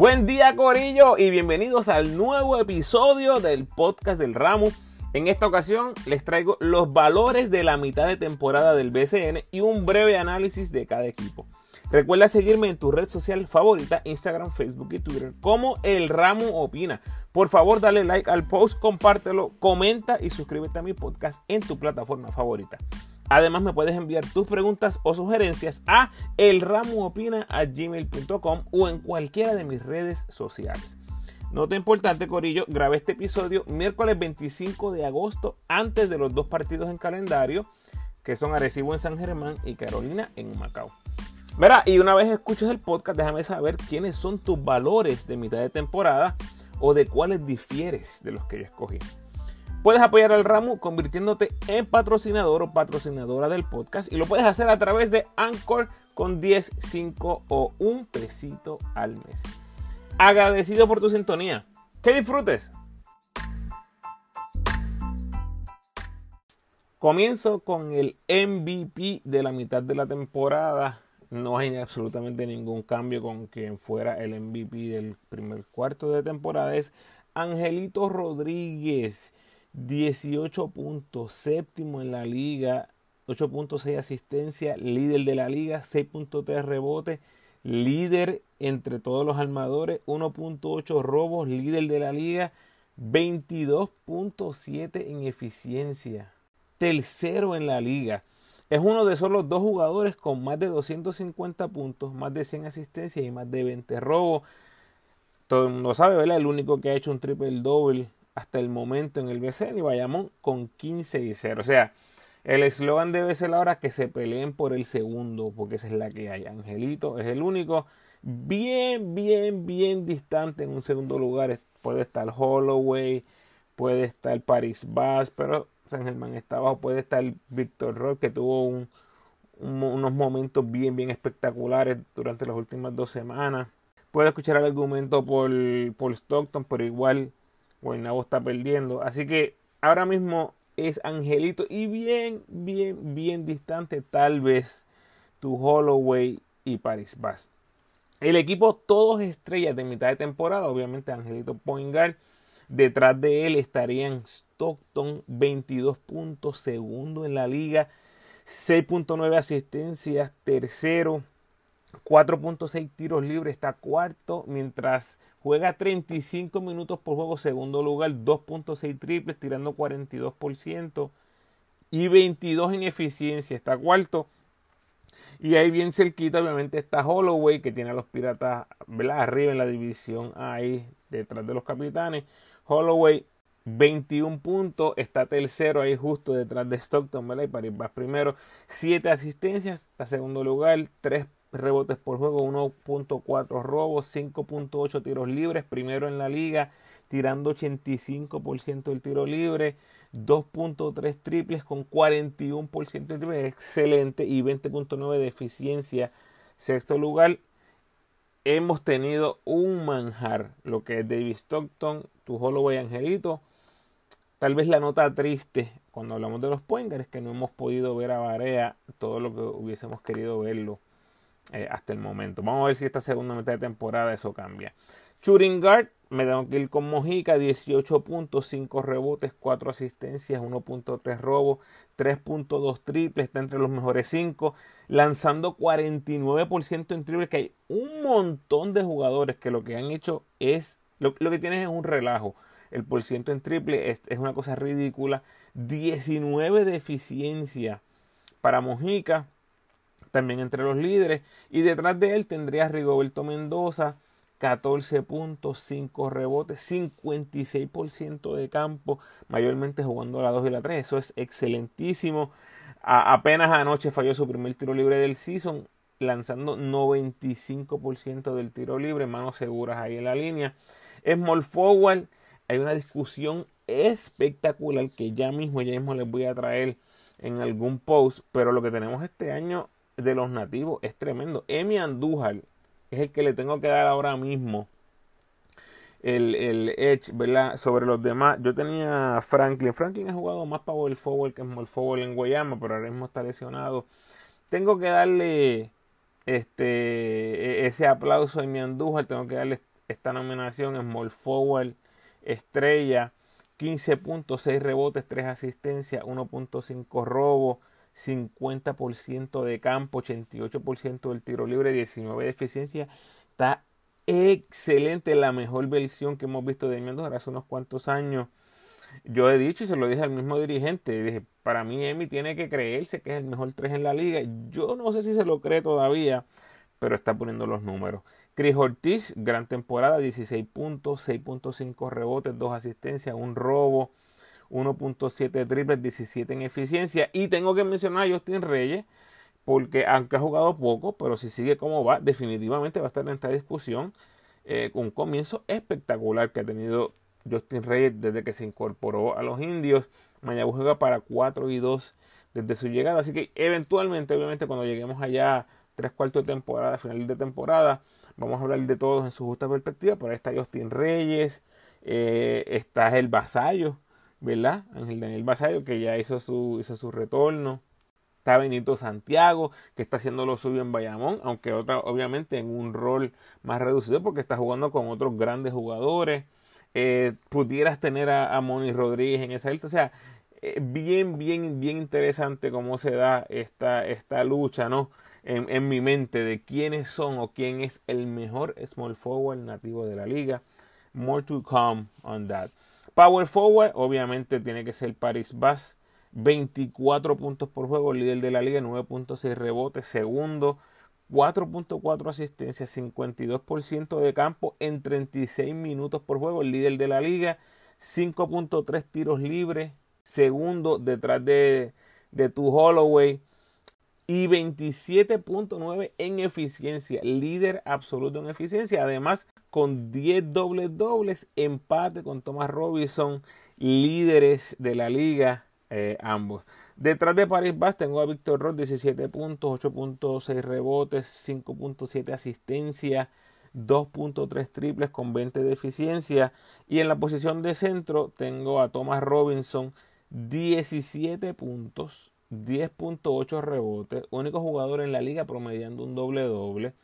Buen día Corillo y bienvenidos al nuevo episodio del podcast del Ramo. En esta ocasión les traigo los valores de la mitad de temporada del BCN y un breve análisis de cada equipo. Recuerda seguirme en tu red social favorita, Instagram, Facebook y Twitter, como El Ramo Opina. Por favor, dale like al post, compártelo, comenta y suscríbete a mi podcast en tu plataforma favorita. Además, me puedes enviar tus preguntas o sugerencias a elramoopina.gmail.com o en cualquiera de mis redes sociales. Nota importante, Corillo, grabé este episodio miércoles 25 de agosto, antes de los dos partidos en calendario, que son Arecibo en San Germán y Carolina en Macao. Verá, y una vez escuches el podcast, déjame saber quiénes son tus valores de mitad de temporada o de cuáles difieres de los que yo escogí. Puedes apoyar al ramo convirtiéndote en patrocinador o patrocinadora del podcast y lo puedes hacer a través de Anchor con 10, 5 o un pesito al mes. Agradecido por tu sintonía. Que disfrutes. Comienzo con el MVP de la mitad de la temporada. No hay absolutamente ningún cambio con quien fuera el MVP del primer cuarto de temporada. Es Angelito Rodríguez 18 puntos, séptimo en la liga, 8.6 asistencia, líder de la liga, 6.3 rebotes, líder entre todos los armadores, 1.8 robos, líder de la liga, 22.7 en eficiencia, tercero en la liga. Es uno de solo dos jugadores con más de 250 puntos, más de 100 asistencias y más de 20 robos. Todo el mundo sabe, ¿verdad? El único que ha hecho un triple doble hasta el momento en el BCN y Bayamón con 15 y 0. O sea, el eslogan debe ser ahora que se peleen por el segundo, porque esa es la que hay. Angelito es el único, bien, bien, bien distante en un segundo lugar. Puede estar Holloway, puede estar Paris Bass, pero San Germán está abajo. Puede estar Victor Rock, que tuvo unos momentos bien, bien espectaculares durante las últimas dos semanas. Puede escuchar el argumento por, por Stockton, pero igual Guaynabo está perdiendo. Así que ahora mismo es Angelito y bien, bien, bien distante tal vez tu Holloway y Paris Bass. El equipo todos estrellas de mitad de temporada, obviamente Angelito Point Detrás de él estarían Stockton, 22 puntos, segundo en la liga, 6.9 asistencias, tercero, 4.6 tiros libres, está cuarto, mientras juega 35 minutos por juego, segundo lugar, 2.6 triples, tirando 42% y 22 en eficiencia, está cuarto. Y ahí bien cerquita, obviamente, está Holloway, que tiene a los piratas arriba en la división, ahí detrás de los capitanes. Holloway, 21 puntos, está tercero ahí justo detrás de Stockton, ¿verdad? Y Paris va primero, 7 asistencias, está segundo lugar, 3 rebotes por juego, 1.4 robos, 5.8 tiros libres, primero en la liga, tirando 85% del tiro libre, 2.3 triples con 41% de triples, excelente, y 20.9 de eficiencia, sexto lugar. Hemos tenido un manjar, lo que es David Stockton, tu Holloway Angelito. Tal vez la nota triste cuando hablamos de los pointers es que no hemos podido ver a Barea todo lo que hubiésemos querido verlo eh, hasta el momento. Vamos a ver si esta segunda mitad de temporada eso cambia. Shooting guard, me tengo que ir con Mojica, 18.5 rebotes, 4 asistencias, 1.3 robos, 3.2 triples, está entre los mejores 5, lanzando 49% en triples, que hay un montón de jugadores que lo que han hecho es, lo, que tienen es un relajo. El porciento en triple es, es una cosa ridícula. 19 de eficiencia para Mojica, también entre los líderes. Y detrás de él tendría Rigoberto Mendoza, 14.5 rebotes, 56% de campo, mayormente jugando a la 2 y la 3. Eso es excelentísimo. apenas anoche falló su primer tiro libre del season, lanzando 95% del tiro libre, manos seguras ahí en la línea. Small forward, hay una discusión espectacular que ya mismo, ya mismo les voy a traer en algún post, pero lo que tenemos este año de los nativos es tremendo. Emi Andújar es el que le tengo que dar ahora mismo el, el edge, ¿verdad? Sobre los demás. Yo tenía Franklin. Franklin ha jugado más power forward que small forward en Guayama, pero ahora mismo está lesionado. Tengo que darle este e, ese aplauso a Emi Andújar. Tengo que darle esta nominación, Small Forward, estrella, 15.6 rebotes, 3 asistencias, 1.5 robos, 50% de campo, 88% del tiro libre, 19 de eficiencia. Está excelente, la mejor versión que hemos visto de Mendoza hace unos cuantos años. Yo he dicho y se lo dije al mismo dirigente, dije, para mí Emi tiene que creerse que es el mejor 3 en la liga. Yo no sé si se lo cree todavía, pero está poniendo los números. Chris Ortiz, gran temporada, 16 puntos, 6.5 rebotes, 2 asistencias, un robo, 1.7 triples, 17 en eficiencia. Y tengo que mencionar a Justin Reyes, porque aunque ha jugado poco, pero si sigue como va, definitivamente va a estar en esta discusión. Eh, un comienzo espectacular que ha tenido Justin Reyes desde que se incorporó a los indios. Mañana juega para 4 y 2 desde su llegada. Así que eventualmente, obviamente, cuando lleguemos allá tres cuartos de temporada, final de temporada, vamos a hablar de todos en su justa perspectiva. Por ahí está Justin Reyes, eh, está el Vasallo, ¿verdad? Ángel Daniel Vasallo, que ya hizo su, hizo su retorno. Está Benito Santiago, que está haciendo lo suyo en Bayamón, aunque otra, obviamente en un rol más reducido porque está jugando con otros grandes jugadores. Eh, pudieras tener a, a, Moni Rodríguez en esa lista. O sea, eh, bien, bien, bien interesante cómo se da esta, esta lucha, ¿no? En, en, mi mente de quiénes son o quién es el mejor small forward nativo de la liga. More to come on that. Power forward, obviamente tiene que ser Paris Bass. 24 puntos por juego, líder de la liga, 9.6 rebotes, segundo 4.4 asistencias, 52% de campo en 36 minutos por juego, líder de la liga, 5.3 tiros libres, segundo detrás de, de tu Holloway y 27.9 en eficiencia, líder absoluto en eficiencia, además con 10 dobles dobles, empate con Thomas Robinson, líderes de la liga eh, ambos. Detrás de Paris Bass tengo a Víctor Ross, 17 puntos, 8.6 rebotes, 5.7 asistencia, 2.3 triples con 20 de eficiencia. Y en la posición de centro tengo a Thomas Robinson, 17 puntos, 10.8 rebotes, único jugador en la liga promediando un doble doble.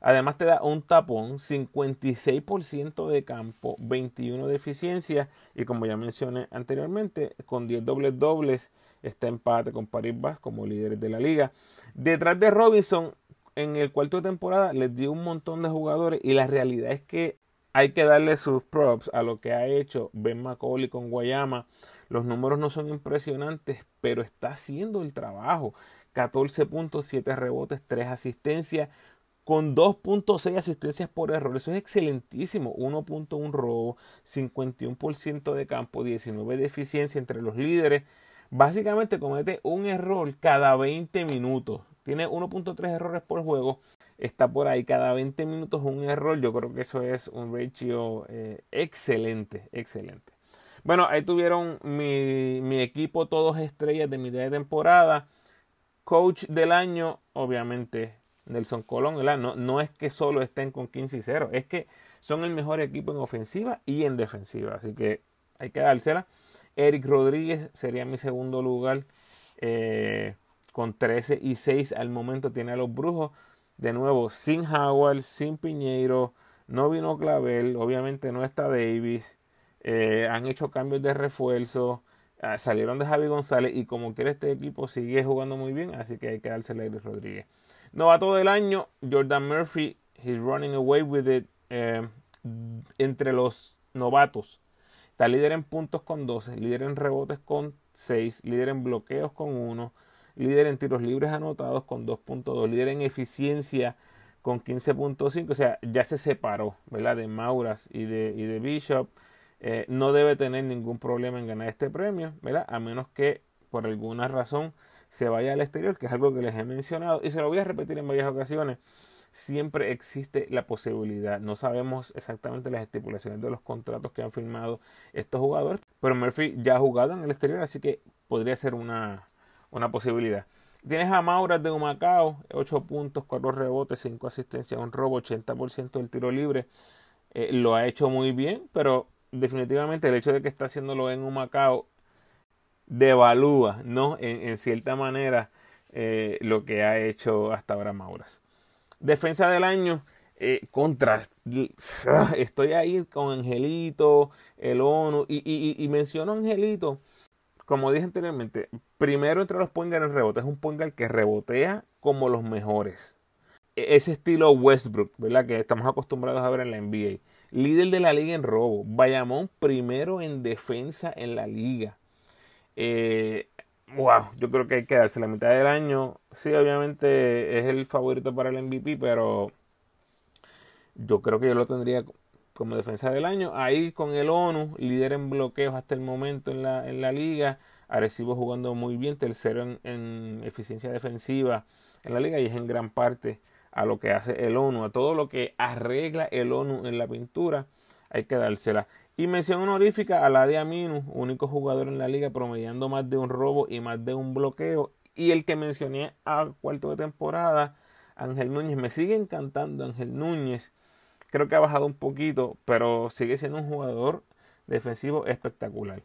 Además te da un tapón, 56% de campo, 21 de eficiencia y como ya mencioné anteriormente, con 10 dobles dobles está empate con Paris Bass como líderes de la liga. Detrás de Robinson, en el cuarto de temporada les dio un montón de jugadores y la realidad es que hay que darle sus props a lo que ha hecho Ben McCauley con Guayama. Los números no son impresionantes, pero está haciendo el trabajo. 14.7 rebotes, 3 asistencias, con 2.6 asistencias por error. Eso es excelentísimo. 1.1 robo, 51% de campo, 19 de eficiencia entre los líderes. Básicamente comete un error cada 20 minutos. Tiene 1.3 errores por juego. Está por ahí cada 20 minutos un error. Yo creo que eso es un ratio eh, excelente, excelente. Bueno, ahí tuvieron mi, mi equipo, todos estrellas de mitad de temporada. Coach del año, obviamente Nelson Colón, No, no es que solo estén con 15 y 0, es que son el mejor equipo en ofensiva y en defensiva. Así que hay que dársela. Eric Rodríguez sería mi segundo lugar eh, con 13 y 6 al momento. Tiene a los Brujos. De nuevo, sin Howard, sin Piñeiro. No vino Clavel. Obviamente no está Davis. Eh, han hecho cambios de refuerzo. Ah, salieron de Javi González. Y como quiere este equipo sigue jugando muy bien. Así que hay que dársela a Eric Rodríguez. Novato del año, Jordan Murphy, he's running away with it. Eh, entre los novatos, está líder en puntos con 12, líder en rebotes con 6, líder en bloqueos con 1, líder en tiros libres anotados con 2.2, líder en eficiencia con 15.5, o sea, ya se separó, ¿verdad? De Mauras y de, Bishop. Eh, no debe tener ningún problema en ganar este premio, ¿verdad? A menos que por alguna razón se vaya al exterior, que es algo que les he mencionado y se lo voy a repetir en varias ocasiones. Siempre existe la posibilidad, no sabemos exactamente las estipulaciones de los contratos que han firmado estos jugadores, pero Murphy ya ha jugado en el exterior, así que podría ser una, una posibilidad. Tienes a Mauras de Humacao, 8 puntos, 4 rebotes, 5 asistencias, un robo, 80% del tiro libre. Eh, lo ha hecho muy bien, pero definitivamente el hecho de que está haciéndolo en Humacao devalúa, ¿no? En, cierta manera, eh, lo que ha hecho hasta ahora Mauras. Defensa del año, eh, contra, estoy ahí con Angelito, el ONU, y, menciono Angelito, como dije anteriormente, primero entre los point en rebote, es un point que rebotea como los mejores. E, ese estilo Westbrook, ¿verdad? Que estamos acostumbrados a ver en la NBA. Líder de la liga en robo. Bayamón primero en defensa en la liga. Eh, wow, yo creo que hay que darse la mitad del año. Sí, obviamente es el favorito para el MVP, pero yo creo que yo lo tendría como defensa del año. Ahí con el ONU, líder en bloqueos hasta el momento en la, en la liga. Arecibo jugando muy bien, tercero en, en, eficiencia defensiva en la liga y es en gran parte a lo que hace el ONU, a todo lo que arregla el ONU en la pintura, hay que dársela. Y mención honorífica a la de Aminu, único jugador en la liga promediando más de un robo y más de un bloqueo. Y el que mencioné a cuarto de temporada, Ángel Núñez. Me sigue encantando Ángel Núñez. Creo que ha bajado un poquito, pero sigue siendo un jugador defensivo espectacular.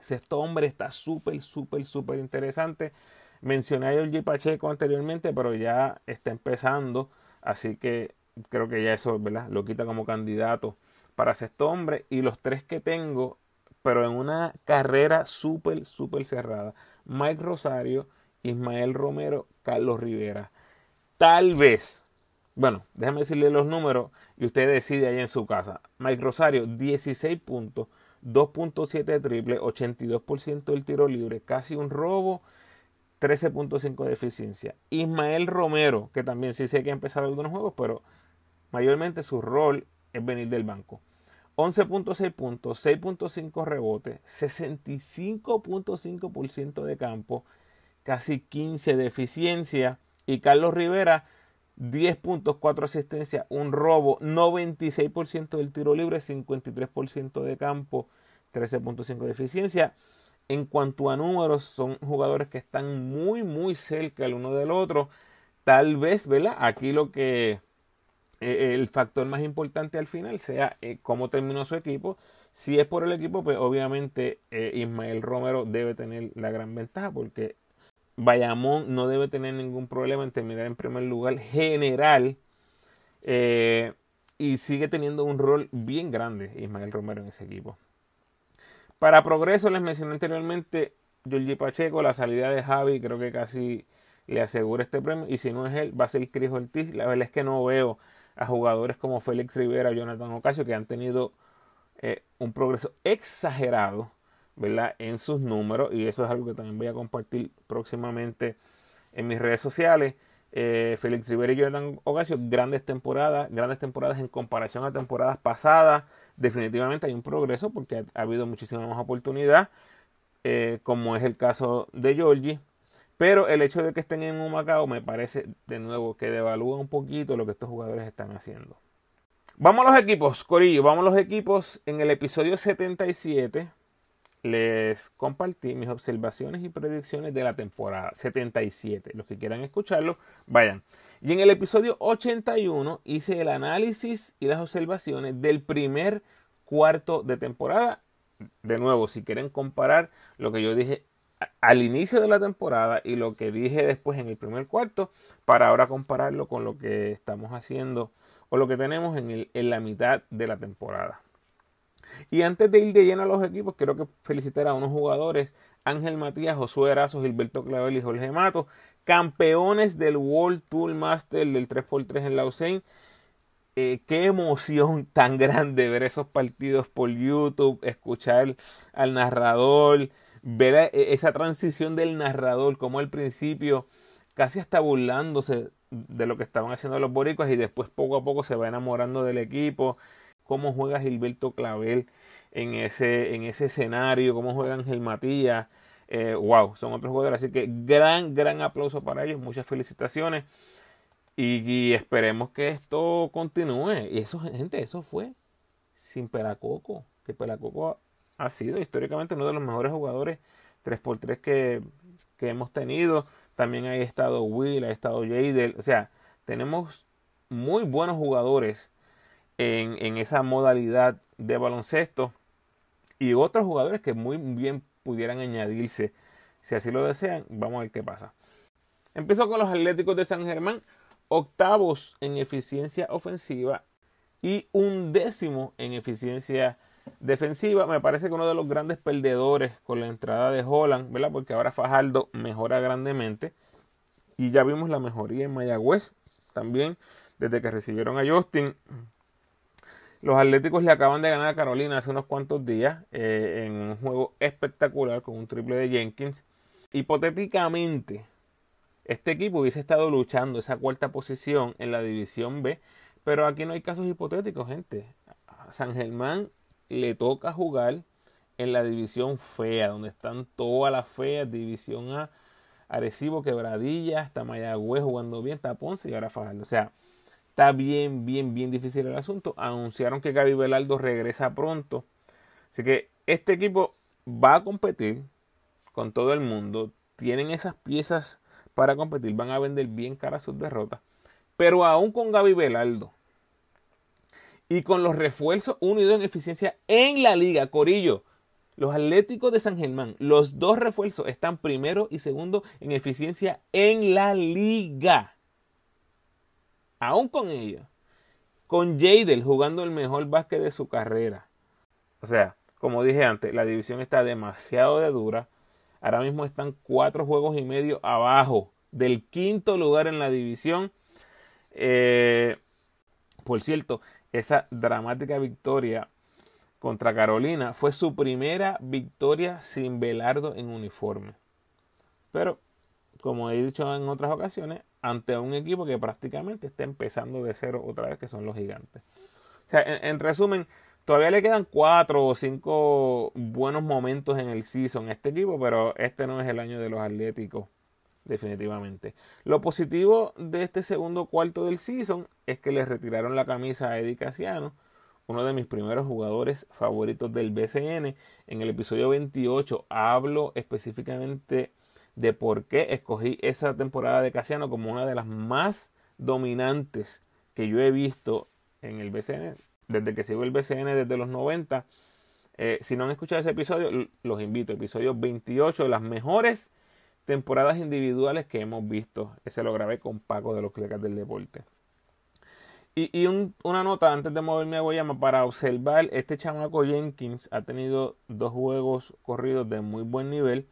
Sexto hombre está súper, súper, súper interesante. Mencioné a Georgie Pacheco anteriormente, pero ya está empezando. Así que creo que ya eso ¿verdad? lo quita como candidato para sexto hombre y los tres que tengo, pero en una carrera súper, súper cerrada. Mike Rosario, Ismael Romero, Carlos Rivera. Tal vez, bueno, déjame decirle los números y usted decide ahí en su casa. Mike Rosario, 16 puntos, 2.7 triple, 82% del tiro libre, casi un robo, 13.5 de eficiencia. Ismael Romero, que también sí sé que ha empezado algunos juegos, pero mayormente su rol es venir del banco. 11.6 puntos, 6.5 rebotes, 65.5% de campo, casi 15 de eficiencia. Y Carlos Rivera, 10 puntos, 4 asistencias, un robo, 96% del tiro libre, 53% de campo, 13.5 de eficiencia. En cuanto a números, son jugadores que están muy, muy cerca el uno del otro. Tal vez, ¿verdad? Aquí lo que eh, el factor más importante al final sea eh, cómo terminó su equipo. Si es por el equipo, pues obviamente eh, Ismael Romero debe tener la gran ventaja porque Bayamón no debe tener ningún problema en terminar en primer lugar general y sigue teniendo un rol bien grande Ismael Romero en ese equipo. Para progreso, les mencioné anteriormente Giorgi Pacheco, la salida de Javi, creo que casi le asegura este premio. Y si no es él, va a ser Chris Ortiz. La verdad es que no veo a jugadores como Félix Rivera, Jonathan Ocasio, que han tenido eh, un progreso exagerado, ¿verdad? En sus números, y eso es algo que también voy a compartir próximamente en mis redes sociales. Eh, Félix Rivera y Jonathan Ocasio, grandes temporadas, grandes temporadas en comparación a temporadas pasadas. Definitivamente hay un progreso porque ha, habido muchísima más oportunidad, eh, como es el caso de Georgie. Pero el hecho de que estén en un Macao me parece de nuevo que devalúa un poquito lo que estos jugadores están haciendo. Vamos a los equipos, Corillo, vamos a los equipos. En el episodio 77 les compartí mis observaciones y predicciones de la temporada 77. Los que quieran escucharlo, vayan. Y en el episodio 81 hice el análisis y las observaciones del primer cuarto de temporada. De nuevo, si quieren comparar lo que yo dije al inicio de la temporada y lo que dije después en el primer cuarto para ahora compararlo con lo que estamos haciendo o lo que tenemos en, el, en la mitad de la temporada. Y antes de ir de lleno a los equipos, quiero que felicitar a unos jugadores, Ángel Matías, Josué Erazo, Gilberto Clavel y Jorge Mato, campeones del World Tour Master del 3x3 en Lausanne. Eh, qué emoción tan grande ver esos partidos por YouTube, escuchar al narrador, ver e, esa transición del narrador, como al principio casi hasta burlándose de lo que estaban haciendo los boricuas y después poco a poco se va enamorando del equipo, cómo juega Gilberto Clavel en ese, en ese escenario, cómo juega Ángel Matías, eh, wow, son otros jugadores, así que gran, gran aplauso para ellos, muchas felicitaciones y, esperemos que esto continúe. Y eso, gente, eso fue sin Pelacoco, que Pelacoco ha sido históricamente uno de los mejores jugadores 3x3 que, que hemos tenido. También ha estado Will, ha estado Jadel. O sea, tenemos muy buenos jugadores en, en, esa modalidad de baloncesto. Y otros jugadores que muy bien pudieran añadirse. Si así lo desean, vamos a ver qué pasa. Empiezo con los Atléticos de San Germán. octavos en eficiencia ofensiva y un décimo en eficiencia defensiva. Me parece que uno de los grandes perdedores con la entrada de Holland, ¿verdad? Porque ahora Fajardo mejora grandemente. Y ya vimos la mejoría en Mayagüez también desde que recibieron a Justin. Los Atléticos le acaban de ganar a Carolina hace unos cuantos días eh, en un juego espectacular con un triple de Jenkins. Hipotéticamente, este equipo hubiese estado luchando esa cuarta posición en la división B, pero aquí no hay casos hipotéticos, gente. San Germán le toca jugar en la división fea, donde están todas las feas, división A, Arecibo, Quebradilla, hasta Mayagüez jugando bien, está Ponce y ahora Fajardo. O sea, está bien, bien, bien difícil el asunto. Anunciaron que Gaby Velardo regresa pronto. Así que este equipo va a competir con todo el mundo. Tienen esas piezas para competir. Van a vender bien cara sus derrotas. Pero aún con Gaby Velardo y con los refuerzos unidos en eficiencia en la liga, Corillo. Los Atléticos de San Germán, los dos refuerzos están primero y segundo en eficiencia en la liga. Aún con ellos. Con Jadel jugando el mejor básquet de su carrera. O sea, como dije antes, la división está demasiado de dura. Ahora mismo están cuatro juegos y medio abajo del quinto lugar en la división. Eh, por cierto, esa dramática victoria contra Carolina fue su primera victoria sin Velardo en uniforme. Pero, como he dicho en otras ocasiones, ante un equipo que prácticamente está empezando de cero otra vez, que son los gigantes. O sea, en, resumen, todavía le quedan cuatro o cinco buenos momentos en el season a este equipo, pero este no es el año de los Atléticos definitivamente. Lo positivo de este segundo cuarto del season es que le retiraron la camisa a Eddie Casiano, uno de mis primeros jugadores favoritos del BCN. En el episodio 28 hablo específicamente de por qué escogí esa temporada de Casiano como una de las más dominantes que yo he visto en el BCN, desde que sigo el BCN desde los 90. Eh, si no han escuchado ese episodio, los invito. Episodio 28, las mejores temporadas individuales que hemos visto. Ese lo grabé con Paco de los Clecas del Deporte. Y, una nota antes de moverme a Guayama para observar, este chamaco Jenkins ha tenido dos juegos corridos de muy buen nivel.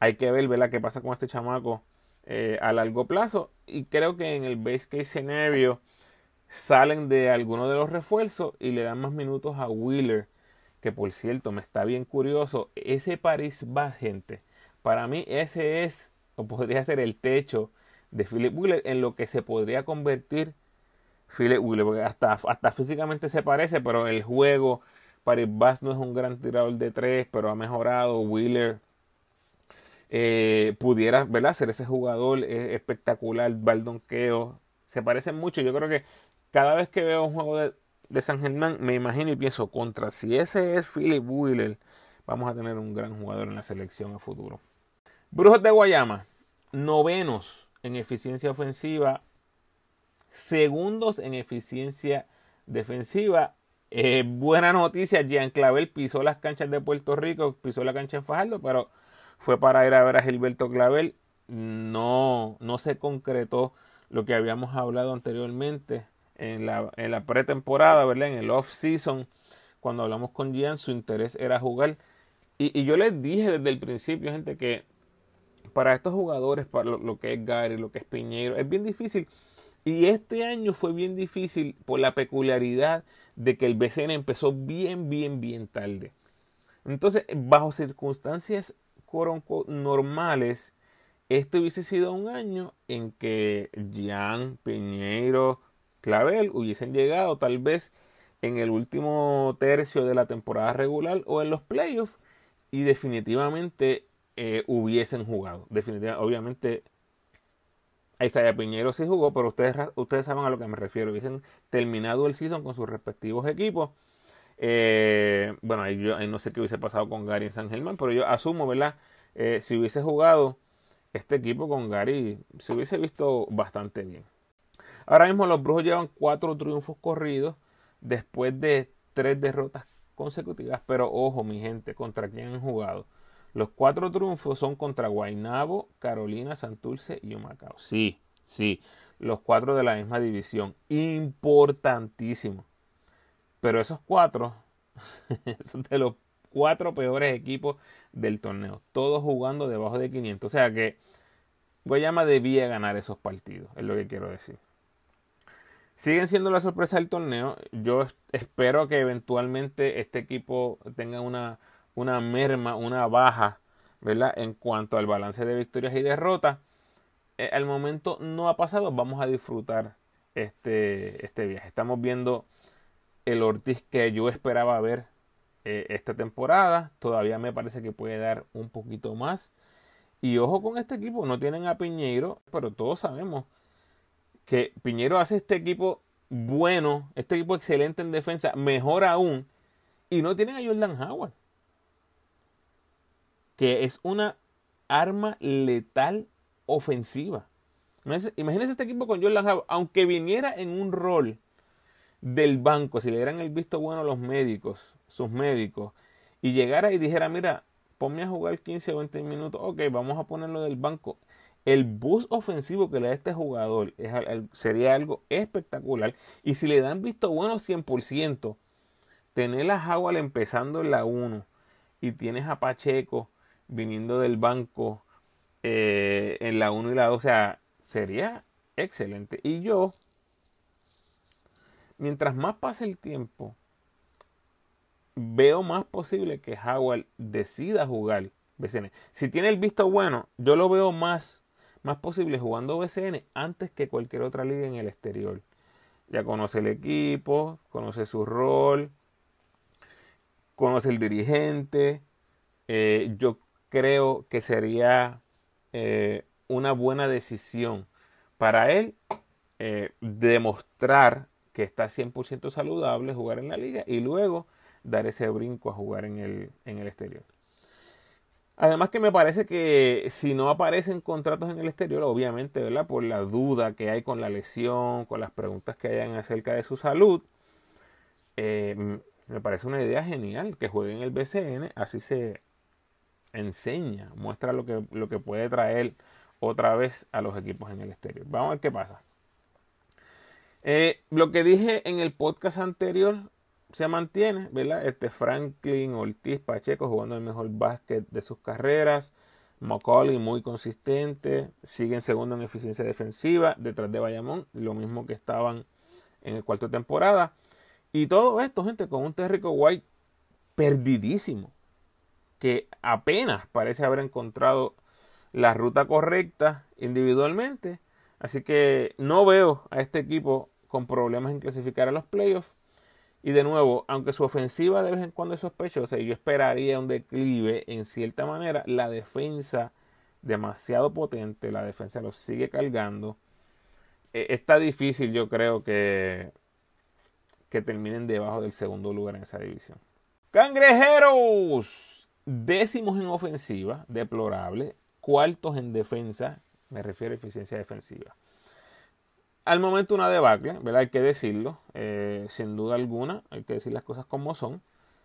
Hay que ver, ¿verdad?, qué pasa con este chamaco eh, a largo plazo. Y creo que en el base case scenario salen de alguno de los refuerzos y le dan más minutos a Wheeler. Que por cierto, me está bien curioso. Ese París va, gente para mí ese es, o podría ser el techo de Philip Wheeler en lo que se podría convertir Philip Wheeler, porque hasta, hasta físicamente se parece, pero el juego, Paris Bass no es un gran tirador de tres, pero ha mejorado. Wheeler eh, pudiera ¿verdad? ser ese jugador espectacular, baldonqueo. Se parecen mucho. Yo creo que cada vez que veo un juego de, de San Germán, me imagino y pienso contra si ese es Philip Wheeler, vamos a tener un gran jugador en la selección a futuro. Brujos de Guayama, novenos en eficiencia ofensiva, segundos en eficiencia defensiva. Eh, buena noticia, Jean Clavel pisó las canchas de Puerto Rico, pisó la cancha en Fajardo, pero fue para ir a ver a Gilberto Clavel. No, no se concretó lo que habíamos hablado anteriormente en la, en la pretemporada, ¿verdad? En el off-season, cuando hablamos con Jean, su interés era jugar. Y, y yo les dije desde el principio, gente, que para estos jugadores, para lo, que es Gary, lo que es Piñero, es bien difícil. Y este año fue bien difícil por la peculiaridad de que el BCN empezó bien, bien, bien tarde. Entonces, bajo circunstancias normales, este hubiese sido un año en que Jan, Piñero, Clavel hubiesen llegado tal vez en el último tercio de la temporada regular o en los playoffs y definitivamente eh, hubiesen jugado. Definitivamente, obviamente, Isaiah Piñero sí jugó, pero ustedes, ustedes saben a lo que me refiero. Hubiesen terminado el season con sus respectivos equipos. Eh, bueno, ahí, yo, no sé qué hubiese pasado con Gary en San Germán, pero yo asumo, ¿verdad? Eh, si hubiese jugado este equipo con Gary, se hubiese visto bastante bien. Ahora mismo los Brujos llevan cuatro triunfos corridos después de tres derrotas consecutivas, pero ojo mi gente, ¿contra quién han jugado? Los cuatro triunfos son contra Guaynabo, Carolina, Santurce y Humacao. Sí, sí. los cuatro de la misma división. Importantísimo. Pero esos cuatro son de los cuatro peores equipos del torneo. Todos jugando debajo de 500. O sea que Guayama debía ganar esos partidos, es lo que quiero decir. Siguen siendo la sorpresa del torneo. Yo espero que eventualmente este equipo tenga una, una merma, una baja, ¿verdad? En cuanto al balance de victorias y derrotas. Eh, al momento no ha pasado. Vamos a disfrutar este, este viaje. Estamos viendo el Ortiz que yo esperaba ver eh, esta temporada. Todavía me parece que puede dar un poquito más. Y ojo con este equipo, no tienen a Piñeiro, pero todos sabemos que Piñero hace este equipo bueno, este equipo excelente en defensa, mejor aún, y no tienen a Jordan Howard, que es una arma letal ofensiva. Imagínense este equipo con Jordan Howard, aunque viniera en un rol del banco, si le dieran el visto bueno a los médicos, sus médicos, y llegara y dijera, mira, ponme a jugar 15 o 20 minutos, ok, vamos a ponerlo del banco el bus ofensivo que le da este jugador sería algo espectacular. Y si le dan visto bueno 100%, tener a Howard empezando en la 1 y tienes a Pacheco viniendo del banco eh, en la 1 y la 2, o sea, sería excelente. Y yo, mientras más pase el tiempo, veo más posible que Howard decida jugar BCN. Si tiene el visto bueno, yo lo veo más más posible jugando BCN antes que cualquier otra liga en el exterior. Ya conoce el equipo, conoce su rol, conoce el dirigente. Eh, yo creo que sería eh, una buena decisión para él eh, demostrar que está 100% saludable, jugar en la liga y luego dar ese brinco a jugar en el, en el exterior. Además que me parece que si no aparecen contratos en el exterior, obviamente, ¿verdad? Por la duda que hay con la lesión, con las preguntas que hayan acerca de su salud, eh, me parece una idea genial que juegue en el BCN, así se enseña, muestra lo que, lo que puede traer otra vez a los equipos en el exterior. Vamos a ver qué pasa. Eh, lo que dije en el podcast anterior se mantiene, ¿verdad? Este Franklin Ortiz Pacheco jugando el mejor básquet de sus carreras. Macaulay muy consistente, siguen segundo en eficiencia defensiva, detrás de Bayamón, lo mismo que estaban en el cuarto temporada. Y todo esto, gente, con un Terrico White perdidísimo, que apenas parece haber encontrado la ruta correcta individualmente. Así que no veo a este equipo con problemas en clasificar a los playoffs. Y de nuevo, aunque su ofensiva de vez en cuando es sospechosa y yo esperaría un declive en cierta manera, la defensa demasiado potente, la defensa lo sigue cargando. E, está difícil, yo creo que que terminen debajo del segundo lugar en esa división. Cangrejeros, décimos en ofensiva, deplorable, cuartos en defensa, me refiero a eficiencia defensiva al momento una debacle, ¿verdad? Hay que decirlo, eh, sin duda alguna, hay que decir las cosas como son.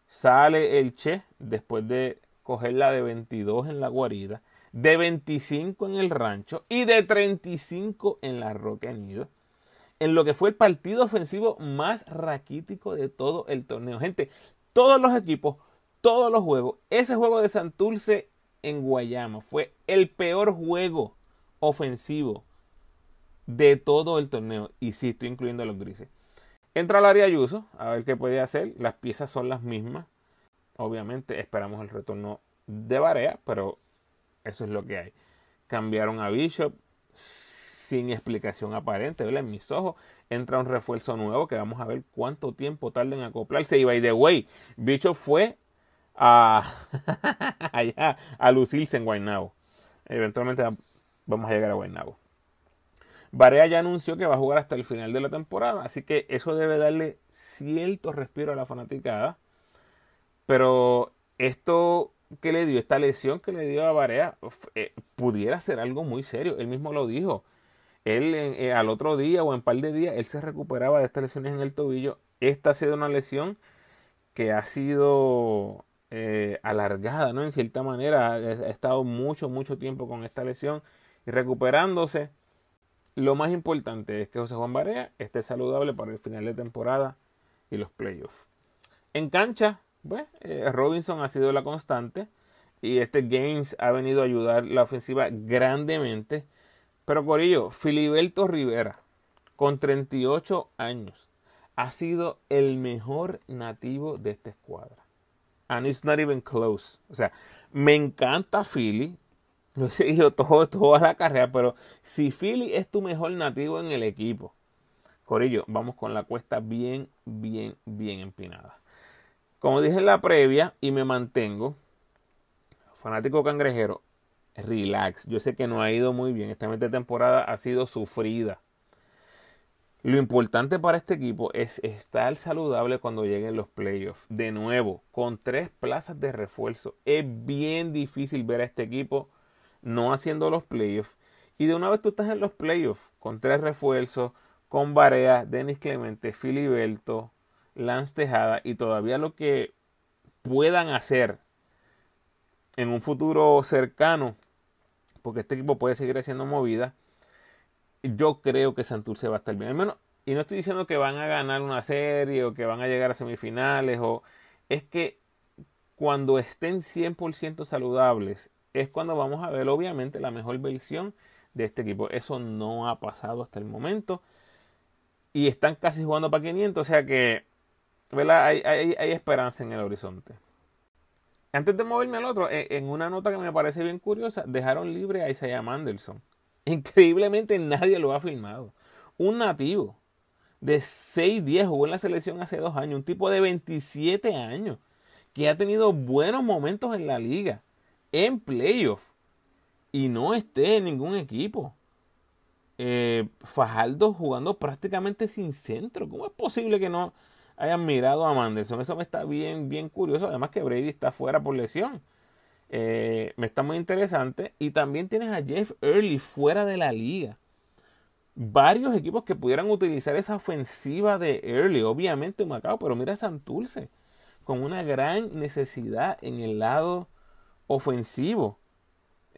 Sale el Che después de coger la de 22 en la guarida, de 25 en el rancho y de 35 en la Roca Nido, en lo que fue el partido ofensivo más raquítico de todo el torneo. Gente, todos los equipos, todos los juegos, ese juego de Santurce en Guayama fue el peor juego ofensivo de todo el torneo. Y sí, estoy incluyendo a los grises. Entra al área Ayuso a ver qué puede hacer. Las piezas son las mismas. Obviamente esperamos el retorno de Barea, pero eso es lo que hay. Cambiaron a Bishop sin explicación aparente, ¿verdad? En mis ojos entra un refuerzo nuevo que vamos a ver cuánto tiempo tarda en acoplarse. Y by the way, Bishop fue a allá a lucirse en Guaynabo. Eventualmente vamos a llegar a Guaynabo. Barea ya anunció que va a jugar hasta el final de la temporada, así que eso debe darle cierto respiro a la fanaticada. Pero esto que le dio, esta lesión que le dio a Barea, eh, pudiera ser algo muy serio. Él mismo lo dijo. Él eh, al otro día o en par de días, él se recuperaba de estas lesiones en el tobillo. Esta ha sido una lesión que ha sido eh, alargada, ¿no? En cierta manera, ha estado mucho, mucho tiempo con esta lesión y recuperándose Lo más importante es que José Juan Barea esté saludable para el final de temporada y los playoffs. En cancha, pues, eh, Robinson ha sido la constante y este Gaines ha venido a ayudar la ofensiva grandemente. Pero Corillo, Filiberto Rivera, con 38 años, ha sido el mejor nativo de esta escuadra. And it's not even close. O sea, me encanta Philly. Lo he seguido todo, toda la carrera, pero si Philly es tu mejor nativo en el equipo, Corillo, vamos con la cuesta bien, bien, bien empinada. Como dije en la previa y me mantengo, fanático cangrejero, relax. Yo sé que no ha ido muy bien. Esta temporada ha sido sufrida. Lo importante para este equipo es estar saludable cuando lleguen los playoffs. De nuevo, con tres plazas de refuerzo, es bien difícil ver a este equipo no haciendo los playoffs. Y de una vez tú estás en los playoffs, con tres refuerzos, con Barea, Denis Clemente, Filiberto, Lance Tejada y todavía lo que puedan hacer en un futuro cercano, porque este equipo puede seguir haciendo movida yo creo que Santurce va a estar bien. Al menos, y no estoy diciendo que van a ganar una serie o que van a llegar a semifinales, o es que cuando estén 100% saludables, es cuando vamos a ver obviamente la mejor versión de este equipo. Eso no ha pasado hasta el momento. Y están casi jugando para 500, o sea que Hay, hay, hay esperanza en el horizonte. Antes de moverme al otro, e, en una nota que me parece bien curiosa, dejaron libre a Isaiah Mandelson. Increíblemente nadie lo ha filmado. Un nativo de 6-10 jugó en la selección hace dos años. Un tipo de 27 años que ha tenido buenos momentos en la liga, en playoff, y no esté en ningún equipo. Eh, Fajardo jugando prácticamente sin centro. ¿Cómo es posible que no hayan mirado a Mandelson? Eso me está bien, bien curioso. Además que Brady está fuera por lesión. Eh, me está muy interesante. Y también tienes a Jeff Early fuera de la liga. Varios equipos que pudieran utilizar esa ofensiva de Early, obviamente Macao, pero mira a Santurce, con una gran necesidad en el lado ofensivo.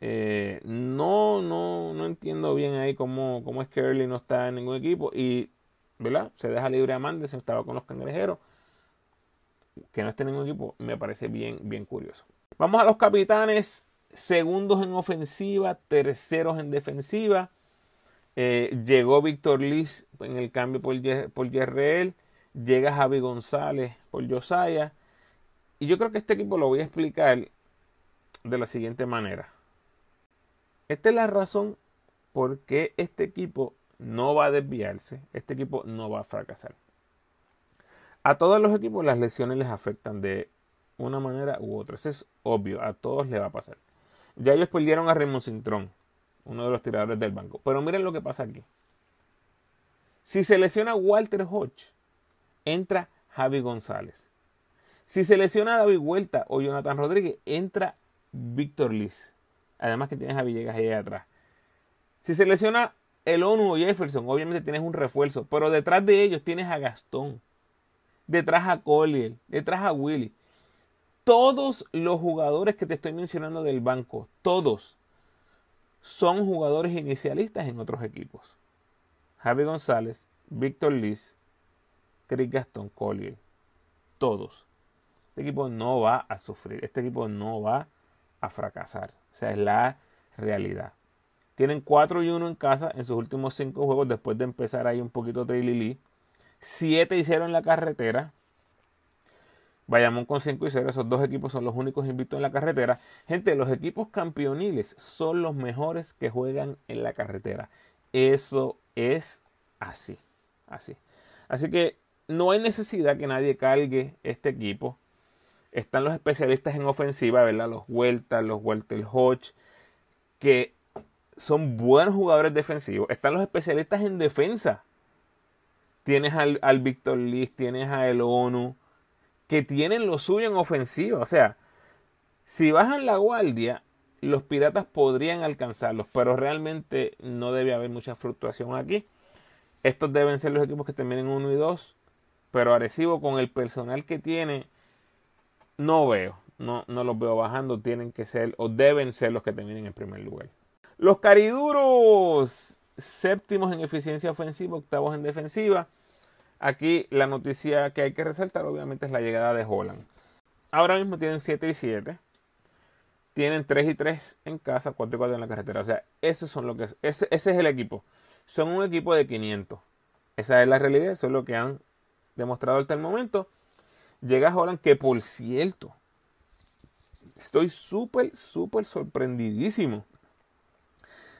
Eh, no, no, no entiendo bien ahí cómo, cómo es que Early no está en ningún equipo. Y, ¿verdad? Se deja libre a Mandes, estaba con los cangrejeros. Que no esté en ningún equipo, me parece bien, bien curioso. Vamos a los capitanes, segundos en ofensiva, terceros en defensiva. Eh, llegó Víctor Liz en el cambio por, por. Llega Javi González por Josiah. Y yo creo que este equipo lo voy a explicar de la siguiente manera. Esta es la razón por qué este equipo no va a desviarse. Este equipo no va a fracasar. A todos los equipos las lesiones les afectan de una manera u otra. Eso es obvio, a todos le va a pasar. Ya ellos perdieron a Raymond Cintrón, uno de los tiradores del banco. Pero miren lo que pasa aquí. Si se lesiona Walter Hodge, entra Javi González. Si se lesiona David Huerta o Jonathan Rodríguez, entra Víctor Liz. Además que tienes a Villegas ahí atrás. Si se lesiona el ONU o Jefferson, obviamente tienes un refuerzo. Pero detrás de ellos tienes a Gastón. Detrás a Collier. Detrás a Willy todos los jugadores que te estoy mencionando del banco, todos son jugadores inicialistas en otros equipos. Javi González, Víctor Liz, Chris Gaston Collier, todos. Este equipo no va a sufrir, este equipo no va a fracasar. O sea, es la realidad. Tienen 4 y 1 en casa en sus últimos 5 juegos después de empezar ahí un poquito Lee. 7 hicieron en la carretera, Bayamón con 5 y 0. Esos dos equipos son los únicos invictos en la carretera. Gente, los equipos campeoniles son los mejores que juegan en la carretera. Eso es así. Así. Así que no hay necesidad que nadie cargue este equipo. Están los especialistas en ofensiva, ¿verdad? Los Huerta, los Walter Hodge, que son buenos jugadores defensivos. Están los especialistas en defensa. Tienes al, al Víctor Liz, tienes a El ONU que tienen lo suyo en ofensiva. O sea, si bajan la guardia, los piratas podrían alcanzarlos, pero realmente no debe haber mucha fluctuación aquí. Estos deben ser los equipos que terminen 1 y 2, pero Arecibo con el personal que tiene, no veo, no, no los veo bajando, tienen que ser o deben ser los que terminen en primer lugar. Los cariduros séptimos en eficiencia ofensiva, octavos en defensiva. Aquí la noticia que hay que resaltar obviamente es la llegada de Holland. Ahora mismo tienen 7 y 7. Tienen 3 y 3 en casa, 4 y 4 en la carretera. O sea, son lo que es. Ese, ese es el equipo. Son un equipo de 500. Esa es la realidad, eso es lo que han demostrado hasta el momento. Llega Holland, que por cierto, estoy súper, súper sorprendidísimo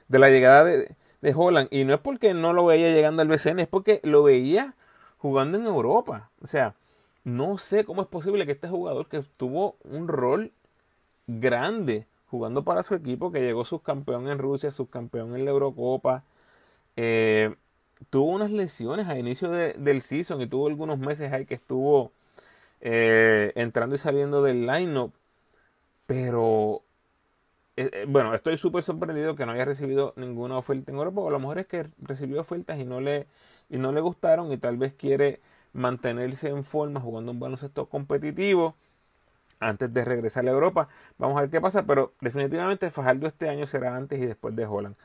de la llegada de, de, Holland. Y no es porque no lo veía llegando al BCN, es porque lo veía jugando en Europa. O sea, no sé cómo es posible que este jugador que tuvo un rol grande jugando para su equipo, que llegó subcampeón en Rusia, subcampeón en la Eurocopa, eh, tuvo unas lesiones a inicio del season y tuvo algunos meses ahí que estuvo eh, entrando y saliendo del lineup. Pero eh, bueno, estoy súper sorprendido que no haya recibido ninguna oferta en Europa. O a lo mejor es que recibió ofertas y no le, y no le gustaron y tal vez quiere mantenerse en forma jugando un baloncesto competitivo antes de regresar a Europa. Vamos a ver qué pasa, pero definitivamente Fajardo este año será antes y después de Holland.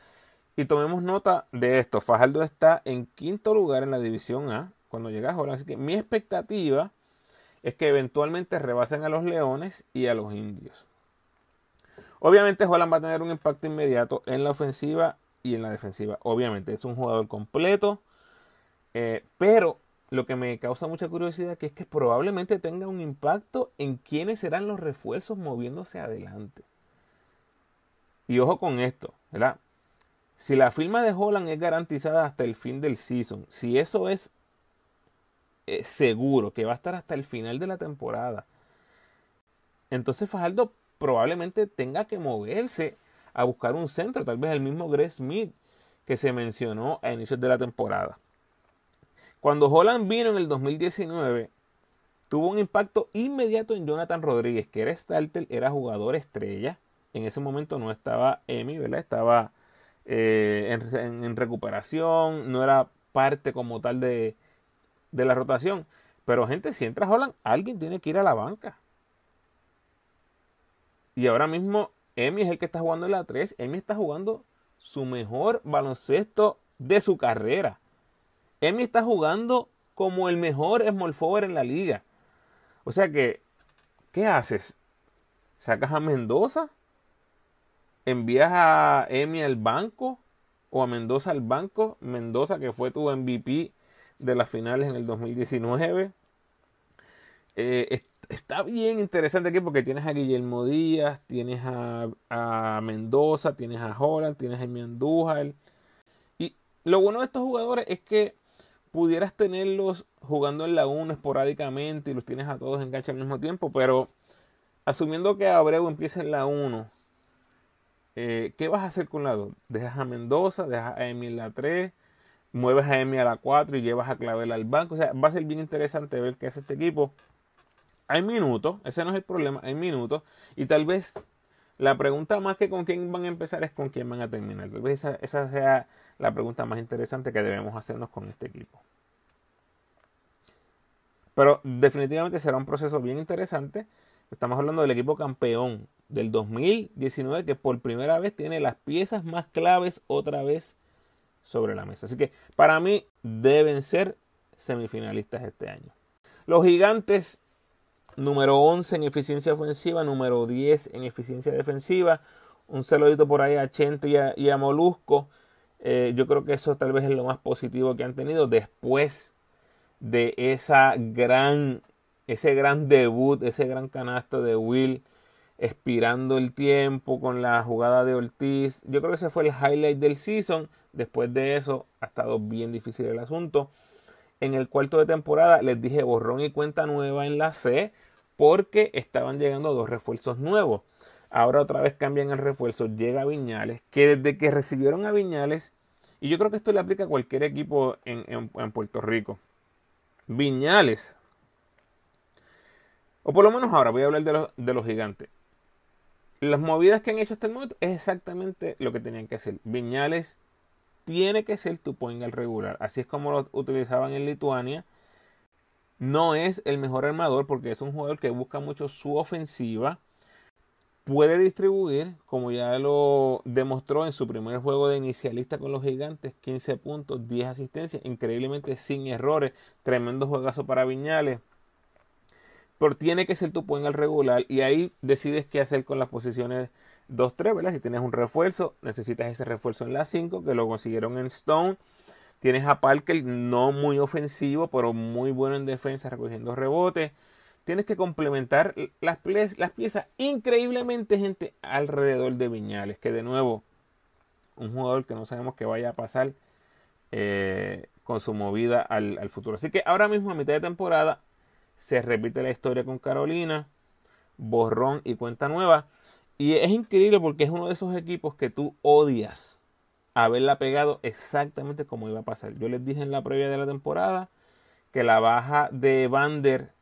Y tomemos nota de esto. Fajardo está en quinto lugar en la división A cuando llega a Holland. Así que mi expectativa es que eventualmente rebasen a los Leones y a los Indios. Obviamente Holland va a tener un impacto inmediato en la ofensiva y en la defensiva. Obviamente es un jugador completo. Eh, pero lo que me causa mucha curiosidad que es que probablemente tenga un impacto en quiénes serán los refuerzos moviéndose adelante. Y ojo con esto, ¿verdad? Si la firma de Holland es garantizada hasta el fin del season, si eso es eh, seguro que va a estar hasta el final de la temporada, entonces Fajardo probablemente tenga que moverse a buscar un centro, tal vez el mismo Greg Smith que se mencionó a inicios de la temporada. Cuando Holland vino en el 2019, tuvo un impacto inmediato en Jonathan Rodríguez, que era starter, era jugador estrella. En ese momento no estaba Emi, ¿verdad? Estaba eh, en, recuperación, no era parte como tal de, de la rotación. Pero gente, si entra Holland, alguien tiene que ir a la banca. Y ahora mismo Emi es el que está jugando en la 3. Emi está jugando su mejor baloncesto de su carrera. Emi está jugando como el mejor small forward en la liga. O sea que, ¿qué haces? ¿Sacas a Mendoza? ¿Envías a Emi al banco? ¿O a Mendoza al banco? Mendoza que fue tu MVP de las finales en el 2019. Eh, está bien interesante aquí porque tienes a Guillermo Díaz, tienes a, Mendoza, tienes a Holland, tienes a Emi Andújar. Y lo bueno de estos jugadores es que pudieras tenerlos jugando en la 1 esporádicamente y los tienes a todos en cancha al mismo tiempo, pero asumiendo que Abreu empieza en la 1, eh, ¿qué vas a hacer con la 2? ¿Dejas a Mendoza? ¿Dejas a Emi en la 3? ¿Mueves a Emi a la 4 y llevas a Clavel al banco? O sea, va a ser bien interesante ver qué hace este equipo. Hay minutos, ese no es el problema, hay minutos. Y tal vez la pregunta más que con quién van a empezar es con quién van a terminar. Esa, esa sea la pregunta más interesante que debemos hacernos con este equipo. Pero definitivamente será un proceso bien interesante. Estamos hablando del equipo campeón del 2019 que por primera vez tiene las piezas más claves otra vez sobre la mesa. Así que para mí deben ser semifinalistas este año. Los gigantes, número 11 en eficiencia ofensiva, número 10 en eficiencia defensiva. Un saludito por ahí a Chente y a, Molusco. Eh, yo creo que eso tal vez es lo más positivo que han tenido después de esa gran, ese gran debut, ese gran canasto de Will expirando el tiempo con la jugada de Ortiz. Yo creo que ese fue el highlight del season. Después de eso ha estado bien difícil el asunto. En el cuarto de temporada les dije borrón y cuenta nueva en la C porque estaban llegando dos refuerzos nuevos. Ahora otra vez cambian el refuerzo, llega Viñales, que desde que recibieron a Viñales, y yo creo que esto le aplica a cualquier equipo en, Puerto Rico. Viñales, o por lo menos ahora voy a hablar de los, de los gigantes. Las movidas que han hecho hasta el momento es exactamente lo que tenían que hacer. Viñales tiene que ser tu point regular. Así es como lo utilizaban en Lituania. No es el mejor armador porque es un jugador que busca mucho su ofensiva puede distribuir, como ya lo demostró en su primer juego de inicialista con los gigantes, 15 puntos, 10 asistencias, increíblemente sin errores, tremendo juegazo para Viñales. Pero tiene que ser tu en el regular y ahí decides qué hacer con las posiciones 2-3, ¿verdad? Si tienes un refuerzo, necesitas ese refuerzo en la 5, que lo consiguieron en Stone. Tienes a Parker, no muy ofensivo, pero muy bueno en defensa, recogiendo rebotes tienes que complementar las, piezas increíblemente, gente, alrededor de Viñales. Que de nuevo, un jugador que no sabemos que vaya a pasar eh, con su movida al, al, futuro. Así que ahora mismo, a mitad de temporada, se repite la historia con Carolina, borrón y cuenta nueva. Y es increíble porque es uno de esos equipos que tú odias haberla pegado exactamente como iba a pasar. Yo les dije en la previa de la temporada que la baja de Vander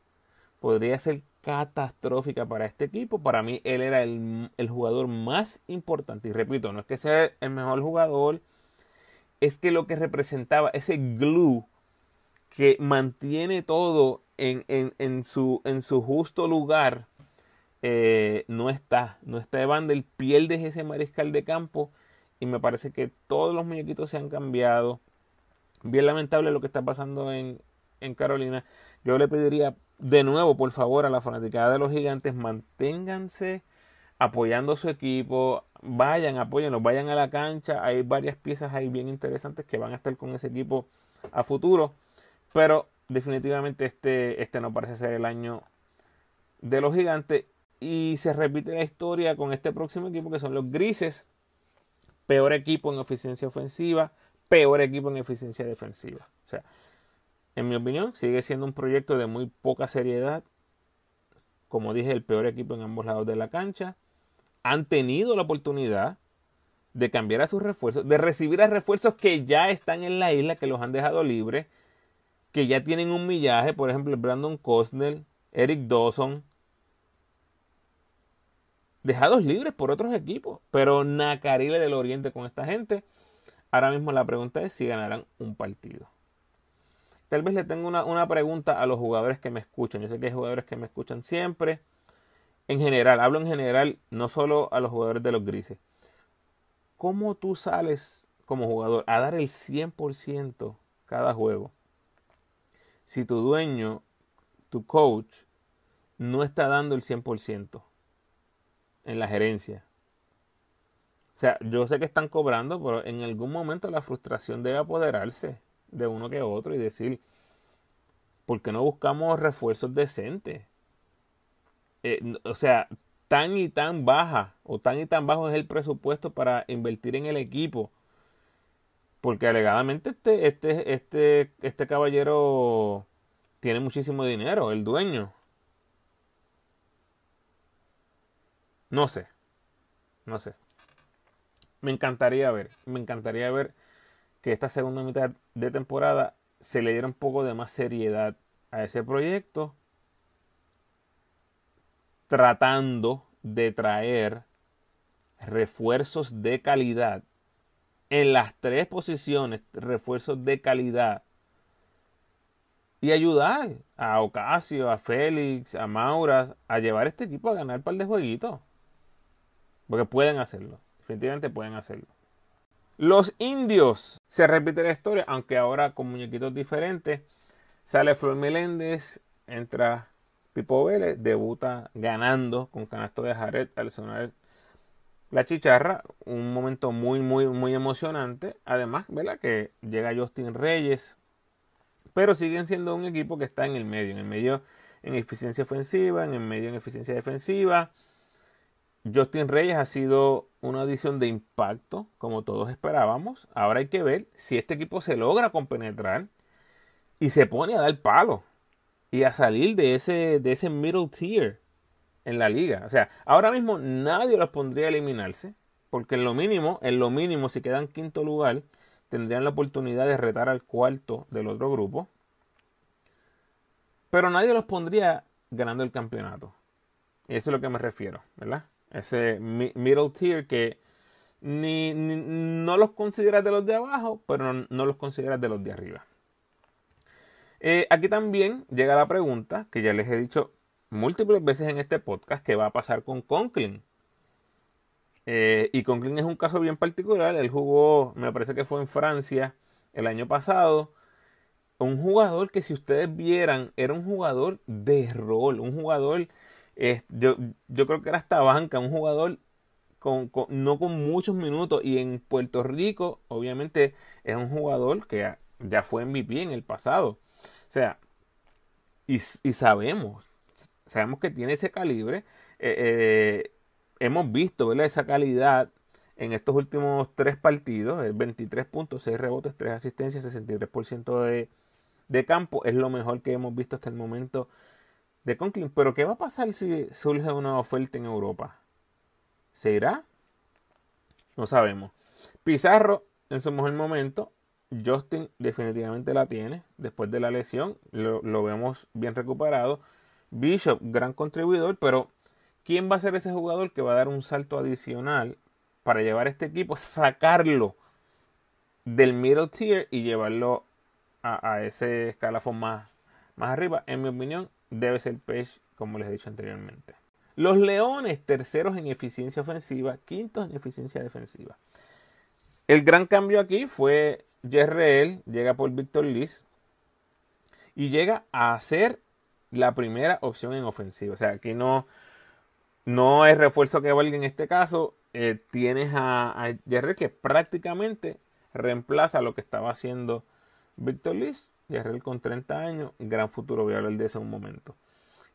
podría ser catastrófica para este equipo. Para mí él era el, jugador más importante. Y repito, no es que sea el mejor jugador, es que lo que representaba ese glue que mantiene todo en, su, en su, justo lugar, eh, no está. No está de el pierde ese mariscal de campo. Y me parece que todos los muñequitos se han cambiado. Bien lamentable lo que está pasando en, en Carolina. Yo le pediría de nuevo, por favor, a la fanaticada de los gigantes, manténganse apoyando a su equipo, vayan, apóyenlos, vayan a la cancha. Hay varias piezas ahí bien interesantes que van a estar con ese equipo a futuro. Pero definitivamente este, este no parece ser el año de los gigantes. Y se repite la historia con este próximo equipo que son los grises. Peor equipo en eficiencia ofensiva, peor equipo en eficiencia defensiva. O sea, en mi opinión, sigue siendo un proyecto de muy poca seriedad. Como dije, el peor equipo en ambos lados de la cancha. Han tenido la oportunidad de cambiar a sus refuerzos, de recibir a refuerzos que ya están en la isla, que los han dejado libres, que ya tienen un millaje, por ejemplo, Brandon Cosnell, Eric Dawson, dejados libres por otros equipos, pero Nacarile del Oriente con esta gente. Ahora mismo la pregunta es si ganarán un partido. Tal vez le tengo una, pregunta a los jugadores que me escuchan. Yo sé que hay jugadores que me escuchan siempre. En general, hablo en general, no solo a los jugadores de los grises. ¿Cómo tú sales como jugador a dar el 100% cada juego? Si tu dueño, tu coach, no está dando el 100% en la gerencia. O sea, yo sé que están cobrando, pero en algún momento la frustración debe apoderarse de uno que otro y decir, ¿por qué no buscamos refuerzos decentes? Eh, o sea, tan y tan baja o tan y tan bajo es el presupuesto para invertir en el equipo. Porque alegadamente este, este, este, este caballero tiene muchísimo dinero, el dueño. No sé. No sé. Me encantaría ver. Me encantaría ver que esta segunda mitad de temporada se le diera un poco de más seriedad a ese proyecto, tratando de traer refuerzos de calidad en las tres posiciones, refuerzos de calidad y ayudar a Ocasio, a Félix, a Mauras a llevar este equipo a ganar un par de jueguitos. Porque pueden hacerlo, definitivamente pueden hacerlo. Los indios. Se repite la historia, aunque ahora con muñequitos diferentes. Sale Flor Meléndez, entra Pipo Vélez, debuta ganando con canasto de Jared al sonar la chicharra. Un momento muy, muy, muy emocionante. Además, ¿verdad? Que llega Justin Reyes. Pero siguen siendo un equipo que está en el medio. En el medio en eficiencia ofensiva, en el medio en eficiencia defensiva. Justin Reyes ha sido una adición de impacto, como todos esperábamos. Ahora hay que ver si este equipo se logra compenetrar y se pone a dar palo y a salir de ese, de ese middle tier en la liga. O sea, ahora mismo nadie los pondría a eliminarse, porque en lo mínimo, en lo mínimo, si quedan quinto lugar, tendrían la oportunidad de retar al cuarto del otro grupo. Pero nadie los pondría ganando el campeonato. Eso es lo que me refiero, ¿verdad? Ese middle tier que ni, no los consideras de los de abajo, pero no, los consideras de los de arriba. Eh, aquí también llega la pregunta que ya les he dicho múltiples veces en este podcast que va a pasar con Conklin. Eh, y Conklin es un caso bien particular. Él jugó, me parece que fue en Francia el año pasado. Un jugador que si ustedes vieran, era un jugador de rol, un jugador, yo, yo creo que era hasta banca, un jugador con, no con muchos minutos. Y en Puerto Rico, obviamente, es un jugador que ya fue MVP en el pasado. O sea, y, sabemos, sabemos que tiene ese calibre. Eh, eh, hemos visto esa calidad en estos últimos tres partidos, el 23 puntos, 6 rebotes, 3 asistencias, 63% de, de campo, es lo mejor que hemos visto hasta el momento de Conklin. Pero ¿qué va a pasar si surge una oferta en Europa? ¿Se irá? No sabemos. Pizarro en su mejor momento. Justin definitivamente la tiene después de la lesión. Lo, vemos bien recuperado. Bishop, gran contribuidor, pero ¿quién va a ser ese jugador que va a dar un salto adicional para llevar este equipo, sacarlo del middle tier y llevarlo a, ese escalafón más, más arriba? En mi opinión, debe ser Page, como les he dicho anteriormente. Los Leones, terceros en eficiencia ofensiva, quintos en eficiencia defensiva. El gran cambio aquí fue Jerreel, llega por Victor Liz y llega a ser la primera opción en ofensiva. O sea, aquí no, no es refuerzo que valga en este caso. Eh, tienes a, a que prácticamente reemplaza lo que estaba haciendo Victor Liz. Jerreel con 30 años, gran futuro, voy a hablar de eso en un momento.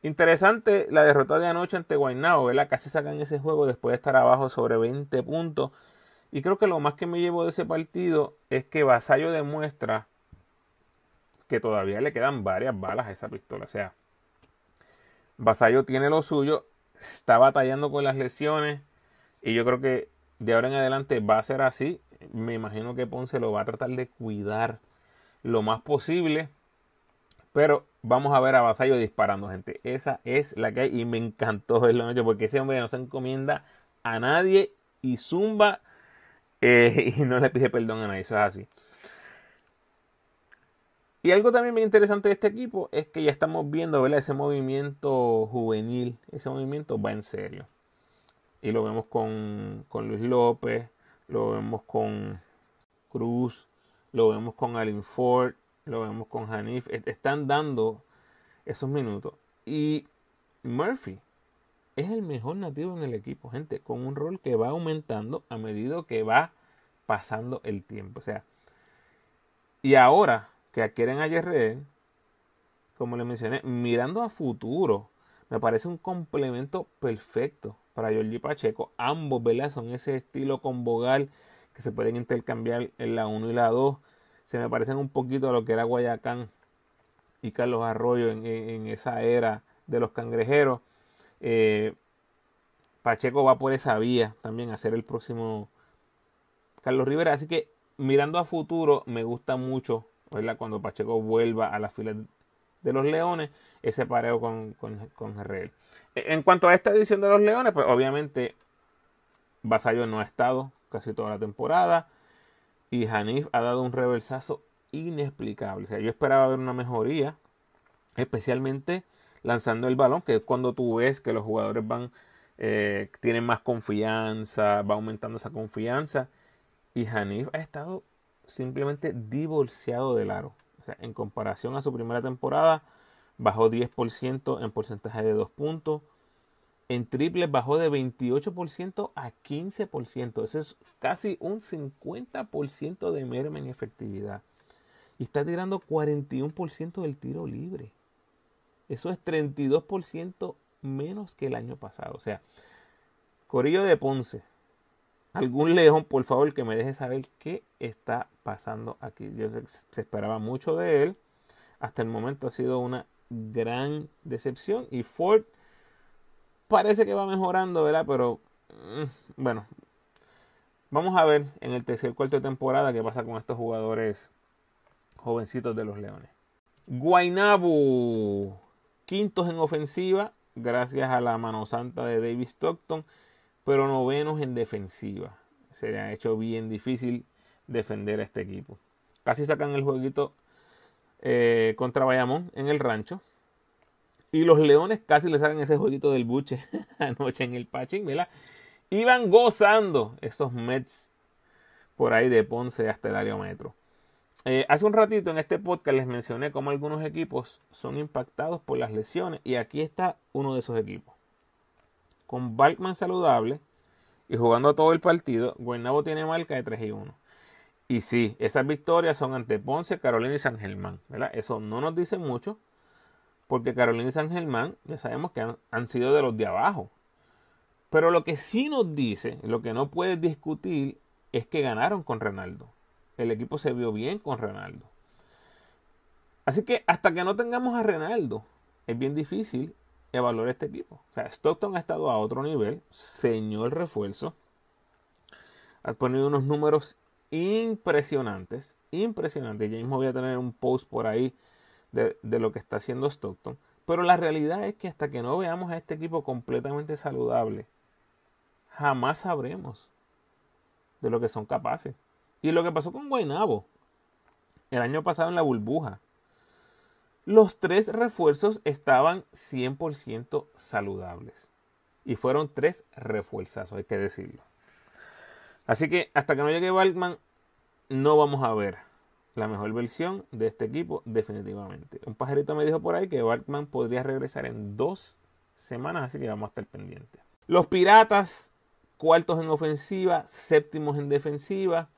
Interesante la derrota de anoche ante Guaynabo, ¿verdad? Casi sacan ese juego después de estar abajo sobre 20 puntos. Y creo que lo más que me llevo de ese partido es que Vasallo demuestra que todavía le quedan varias balas a esa pistola. O sea, Vasallo tiene lo suyo, está batallando con las lesiones. Y yo creo que de ahora en adelante va a ser así. Me imagino que Ponce lo va a tratar de cuidar lo más posible. Pero vamos a ver a Vasallo disparando, gente. Esa es la que hay. Y me encantó verlo anoche porque ese hombre no se encomienda a nadie y zumba eh, y no le pide perdón a nadie. Eso es así. Y algo también muy interesante de este equipo es que ya estamos viendo ¿verdad? ese movimiento juvenil. Ese movimiento va en serio. Y lo vemos con, con Luis López, lo vemos con Cruz, lo vemos con Alin Ford lo vemos con Hanif, están dando esos minutos. Y Murphy es el mejor nativo en el equipo, gente, con un rol que va aumentando a medida que va pasando el tiempo. O sea, y ahora que adquieren a Jerreel, como les mencioné, mirando a futuro, me parece un complemento perfecto para Giorgi Pacheco. Ambos, ¿verdad? Son ese estilo con Bogal que se pueden intercambiar en la 1 y la 2 se me parecen un poquito a lo que era Guayacán y Carlos Arroyo en, esa era de los cangrejeros. Eh, Pacheco va por esa vía también a ser el próximo Carlos Rivera. Así que mirando a futuro, me gusta mucho cuando Pacheco vuelva a la fila de los Leones, ese pareo con, con, con En cuanto a esta edición de los Leones, pues obviamente Basayo no ha estado casi toda la temporada. Y Hanif ha dado un reversazo inexplicable. O sea, yo esperaba ver una mejoría, especialmente lanzando el balón, que es cuando tú ves que los jugadores van, eh, tienen más confianza, va aumentando esa confianza. Y Hanif ha estado simplemente divorciado del aro. O sea, en comparación a su primera temporada, bajó 10% en porcentaje de dos puntos. En triple bajó de 28% a 15%. Eso es casi un 50% de merma en efectividad. Y está tirando 41% del tiro libre. Eso es 32% menos que el año pasado. O sea, Corillo de Ponce. Algún león, por favor, que me deje saber qué está pasando aquí. Yo se esperaba mucho de él. Hasta el momento ha sido una gran decepción. Y Ford parece que va mejorando, ¿verdad? Pero mm, bueno, vamos a ver en el tercer cuarto de temporada qué pasa con estos jugadores jovencitos de los Leones. Guaynabo, quintos en ofensiva, gracias a la mano santa de David Stockton, pero novenos en defensiva. Se le ha hecho bien difícil defender a este equipo. Casi sacan el jueguito eh, contra Bayamón en el rancho. Y los Leones casi le sacan ese jueguito del buche anoche en el patching, ¿verdad? Iban gozando esos Mets por ahí de Ponce hasta el área metro. Eh, hace un ratito en este podcast les mencioné cómo algunos equipos son impactados por las lesiones y aquí está uno de esos equipos. Con Balkman saludable y jugando todo el partido, Guaynabo tiene marca de 3 y 1. Y sí, esas victorias son ante Ponce, Carolina y San Germán. Eso no nos dice mucho, porque Carolina y San Germán ya sabemos que han, sido de los de abajo. Pero lo que sí nos dice, lo que no puedes discutir, es que ganaron con Renaldo. El equipo se vio bien con Renaldo. Así que hasta que no tengamos a Renaldo, es bien difícil evaluar este equipo. O sea, Stockton ha estado a otro nivel, señor refuerzo. Ha ponido unos números impresionantes, impresionantes. Ya mismo voy a tener un post por ahí de, de, lo que está haciendo Stockton. Pero la realidad es que hasta que no veamos a este equipo completamente saludable, jamás sabremos de lo que son capaces. Y lo que pasó con Guaynabo el año pasado en la burbuja. Los tres refuerzos estaban 100% saludables. Y fueron tres refuerzos, hay que decirlo. Así que hasta que no llegue Balkman, no vamos a ver la mejor versión de este equipo definitivamente. Un pajarito me dijo por ahí que Balkman podría regresar en dos semanas, así que vamos a estar pendientes. Los Piratas, cuartos en ofensiva, séptimos en defensiva,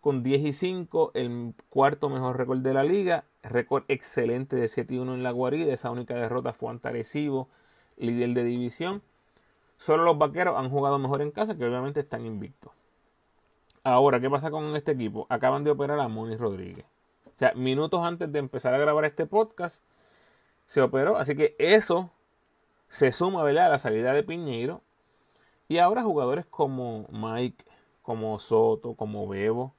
con 10 y 5, el cuarto mejor récord de la liga, récord excelente de 7 y 1 en la guarida, esa única derrota fue ante Arecibo, líder de división. Solo los vaqueros han jugado mejor en casa, que obviamente están invictos. Ahora, ¿qué pasa con este equipo? Acaban de operar a Moni Rodríguez. O sea, minutos antes de empezar a grabar este podcast, se operó. Así que eso se suma ¿verdad? a la salida de Piñeiro. Y ahora jugadores como Mike, como Soto, como Bebo,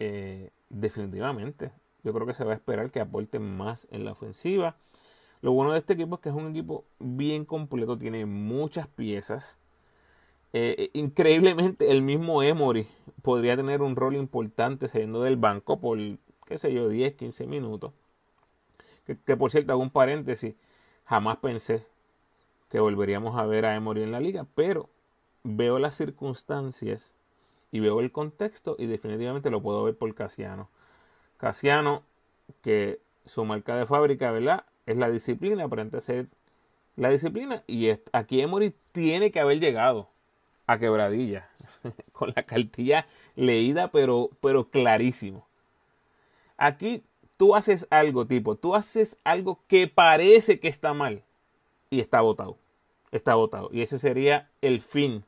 eh, definitivamente. Yo creo que se va a esperar que aporten más en la ofensiva. Lo bueno de este equipo es que es un equipo bien completo, tiene muchas piezas. Eh, increíblemente, el mismo Emory podría tener un rol importante saliendo del banco por, qué sé yo, 10, 15 minutos. Que, por cierto, hago un paréntesis, jamás pensé que volveríamos a ver a Emory en la liga, pero veo las circunstancias y veo el contexto y definitivamente lo puedo ver por Casiano. Casiano, que su marca de fábrica, ¿verdad? Es la disciplina, aparenta ser la disciplina y aquí Emory tiene que haber llegado a quebradilla, con la cartilla leída, pero, pero clarísimo. Aquí tú haces algo tipo, tú haces algo que parece que está mal y está votado. Está votado. Y ese sería el fin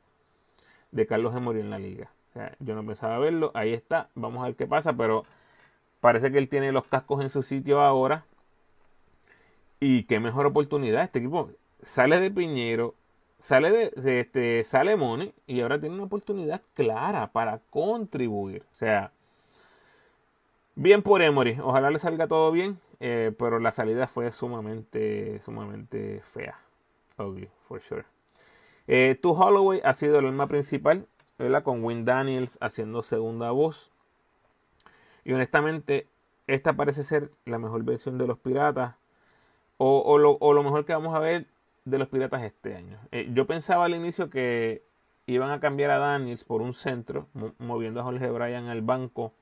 de Carlos Emory en la liga. yo no pensaba verlo, ahí está, vamos a ver qué pasa, pero parece que él tiene los cascos en su sitio ahora. Y qué mejor oportunidad. Este equipo sale de Piñero, sale de, este, sale Money y ahora tiene una oportunidad clara para contribuir. O sea, bien por Emory. Ojalá le salga todo bien, eh, pero la salida fue sumamente, sumamente fea. Ugly, for sure. Eh, tu Holloway ha sido el alma principal. Con Win Daniels haciendo segunda voz. Y honestamente, esta parece ser la mejor versión de los piratas. o, lo, o lo mejor que vamos a ver de los Piratas este año. Eh, yo pensaba al inicio que iban a cambiar a Daniels por un centro, moviendo a Jorge Bryan al banco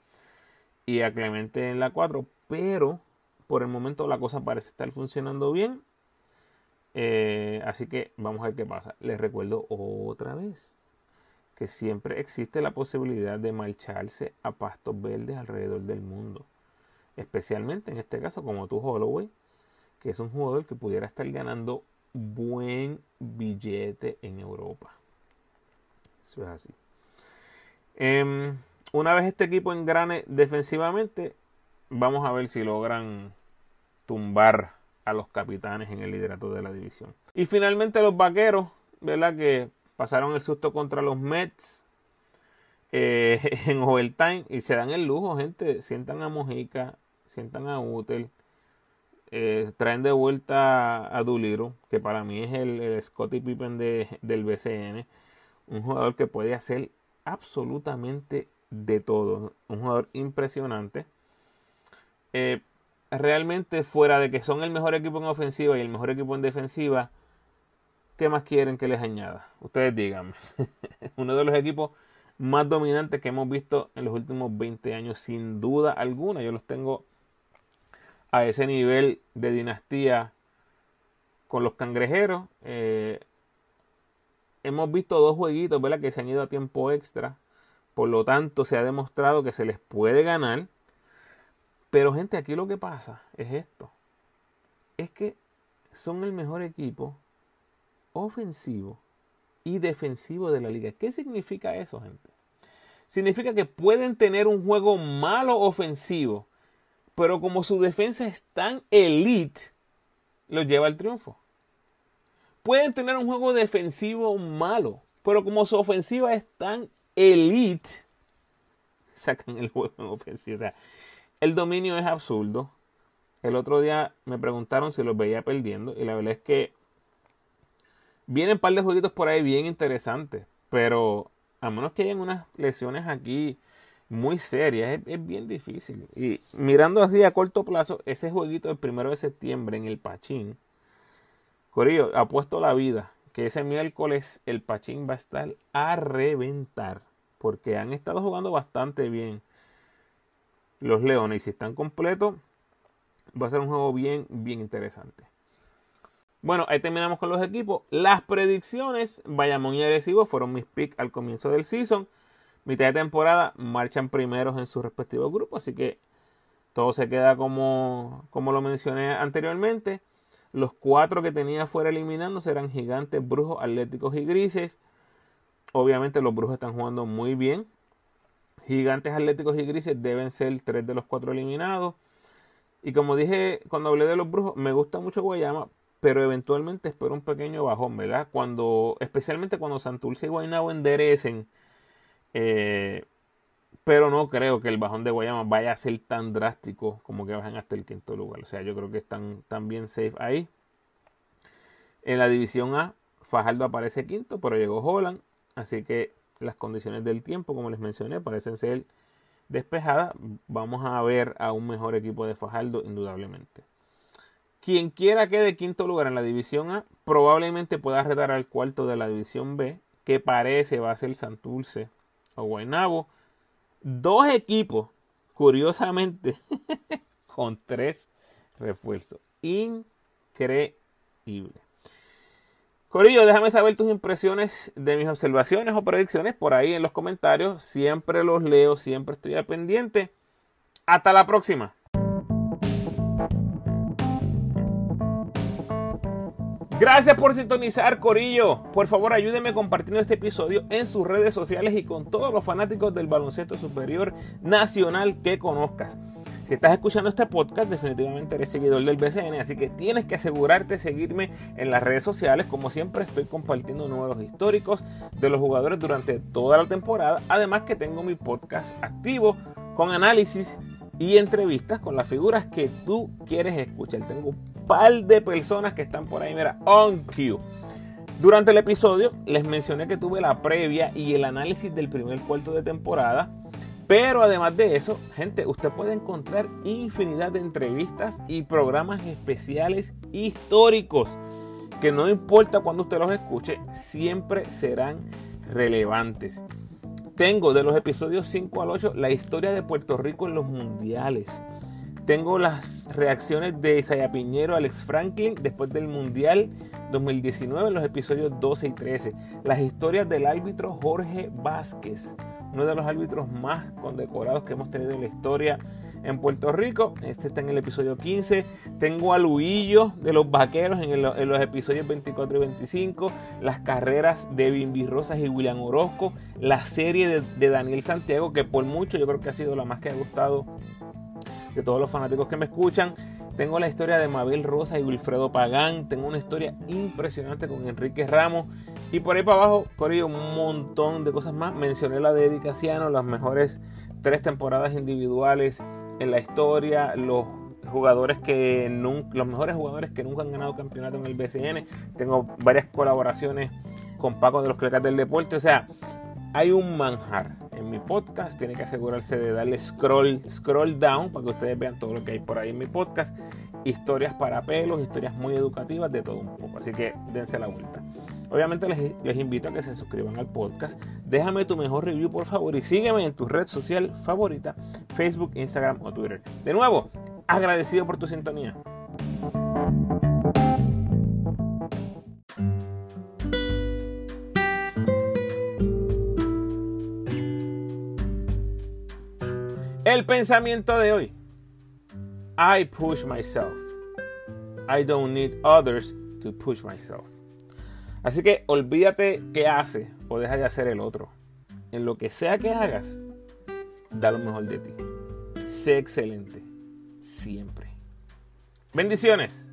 y a Clemente en la 4, pero por el momento la cosa parece estar funcionando bien. Eh, así que vamos a ver qué pasa. Les recuerdo otra vez que siempre existe la posibilidad de marcharse a pastos verdes alrededor del mundo. Especialmente en este caso como tú Holloway, que es un jugador que pudiera estar ganando buen billete en Europa. Eso es así. Em, una vez este equipo engrane defensivamente, vamos a ver si logran tumbar a los capitanes en el liderato de la división. Y finalmente los vaqueros, ¿verdad? Que pasaron el susto contra los Mets eh, en overtime y se dan el lujo, gente. Sientan a Mojica, sientan a Utel, eh, traen de vuelta a Duliro, que para mí es el, Scotty Pippen del BCN, un jugador que puede hacer absolutamente de todo, un jugador impresionante. Eh, realmente fuera de que son el mejor equipo en ofensiva y el mejor equipo en defensiva, ¿Qué más quieren que les añada? Ustedes díganme. Uno de los equipos más dominantes que hemos visto en los últimos 20 años, sin duda alguna. Yo los tengo a ese nivel de dinastía con los cangrejeros. Eh, hemos visto dos jueguitos que se han ido a tiempo extra. Por lo tanto, se ha demostrado que se les puede ganar. Pero gente, aquí lo que pasa es esto. Es que son el mejor equipo ofensivo y defensivo de la liga. ¿Qué significa eso, gente? Significa que pueden tener un juego malo ofensivo, pero como su defensa es tan elite, los lleva al triunfo. Pueden tener un juego defensivo malo, pero como su ofensiva es tan elite, sacan el juego en ofensivo. O sea, el dominio es absurdo. El otro día me preguntaron si los veía perdiendo y la verdad es que Vienen un par de jueguitos por ahí bien interesantes, pero a menos que hayan unas lesiones aquí muy serias, es, bien difícil. Y mirando así a corto plazo, ese jueguito del primero de septiembre en el Pachín, Corillo, apuesto la vida que ese miércoles el Pachín va a estar a reventar, porque han estado jugando bastante bien los Leones y si están completos, va a ser un juego bien, bien interesante. Bueno, ahí terminamos con los equipos. Las predicciones, Bayamón y Arecibo fueron mis picks al comienzo del season. Mitad de temporada marchan primeros en sus respectivos grupos, así que todo se queda como, como lo mencioné anteriormente. Los cuatro que tenía fuera eliminando serán gigantes, brujos, atléticos y grises. Obviamente los brujos están jugando muy bien. Gigantes, atléticos y grises deben ser tres de los cuatro eliminados. Y como dije cuando hablé de los brujos, me gusta mucho Guayama pero eventualmente espero un pequeño bajón, ¿verdad? Cuando, especialmente cuando Santurce y Guaynabo enderecen, eh, pero no creo que el bajón de Guayama vaya a ser tan drástico como que bajen hasta el quinto lugar. O sea, yo creo que están, tan bien safe ahí. En la división A, Fajardo aparece quinto, pero llegó Holland. Así que las condiciones del tiempo, como les mencioné, parecen ser despejadas. Vamos a ver a un mejor equipo de Fajardo, indudablemente. Quien quiera quede quinto lugar en la división A, probablemente pueda retar al cuarto de la división B, que parece va a ser Santurce o Guaynabo. Dos equipos, curiosamente, con tres refuerzos. Increíble. Corillo, déjame saber tus impresiones de mis observaciones o predicciones por ahí en los comentarios. Siempre los leo, siempre estoy al pendiente. Hasta la próxima. Gracias por sintonizar, Corillo. Por favor, ayúdenme compartiendo este episodio en sus redes sociales y con todos los fanáticos del baloncesto superior nacional que conozcas. Si estás escuchando este podcast, definitivamente eres seguidor del BCN, así que tienes que asegurarte de seguirme en las redes sociales. Como siempre, estoy compartiendo números históricos de los jugadores durante toda la temporada. Además que tengo mi podcast activo con análisis y entrevistas con las figuras que tú quieres escuchar. Tengo par de personas que están por ahí, mira, on cue. Durante el episodio les mencioné que tuve la previa y el análisis del primer cuarto de temporada. Pero además de eso, gente, usted puede encontrar infinidad de entrevistas y programas especiales históricos que no importa cuando usted los escuche, siempre serán relevantes. Tengo de los episodios 5 al 8 la historia de Puerto Rico en los mundiales. Tengo las reacciones de Isaiah Piñero, Alex Franklin después del Mundial 2019 en los episodios 12 y 13. Las historias del árbitro Jorge Vázquez, uno de los árbitros más condecorados que hemos tenido en la historia en Puerto Rico. Este está en el episodio 15. Tengo a Luillo de los Vaqueros en, los episodios 24 y 25. Las carreras de Bimbi Rosas y William Orozco. La serie de, de Daniel Santiago, que por mucho yo creo que ha sido la más que ha gustado de todos los fanáticos que me escuchan. Tengo la historia de Mabel Rosa y Wilfredo Pagán. Tengo una historia impresionante con Enrique Ramos. Y por ahí para abajo, corrido un montón de cosas más. Mencioné la de Eddie las mejores tres temporadas individuales en la historia, los jugadores que nunca, los mejores jugadores que nunca han ganado campeonato en el BCN. Tengo varias colaboraciones con Paco de los Clecas del Deporte. O sea, hay un manjar en mi podcast. Tiene que asegurarse de darle scroll, scroll down para que ustedes vean todo lo que hay por ahí en mi podcast. Historias para pelos, historias muy educativas, de todo un poco. Así que dense la vuelta. Obviamente les, les, invito a que se suscriban al podcast. Déjame tu mejor review por favor y sígueme en tu red social favorita, Facebook, Instagram o Twitter. De nuevo, agradecido por tu sintonía. El pensamiento de hoy. I push myself. I don't need others to push myself. Así que olvídate qué hace o deja de hacer el otro. En lo que sea que hagas, da lo mejor de ti. Sé excelente. Siempre. Bendiciones.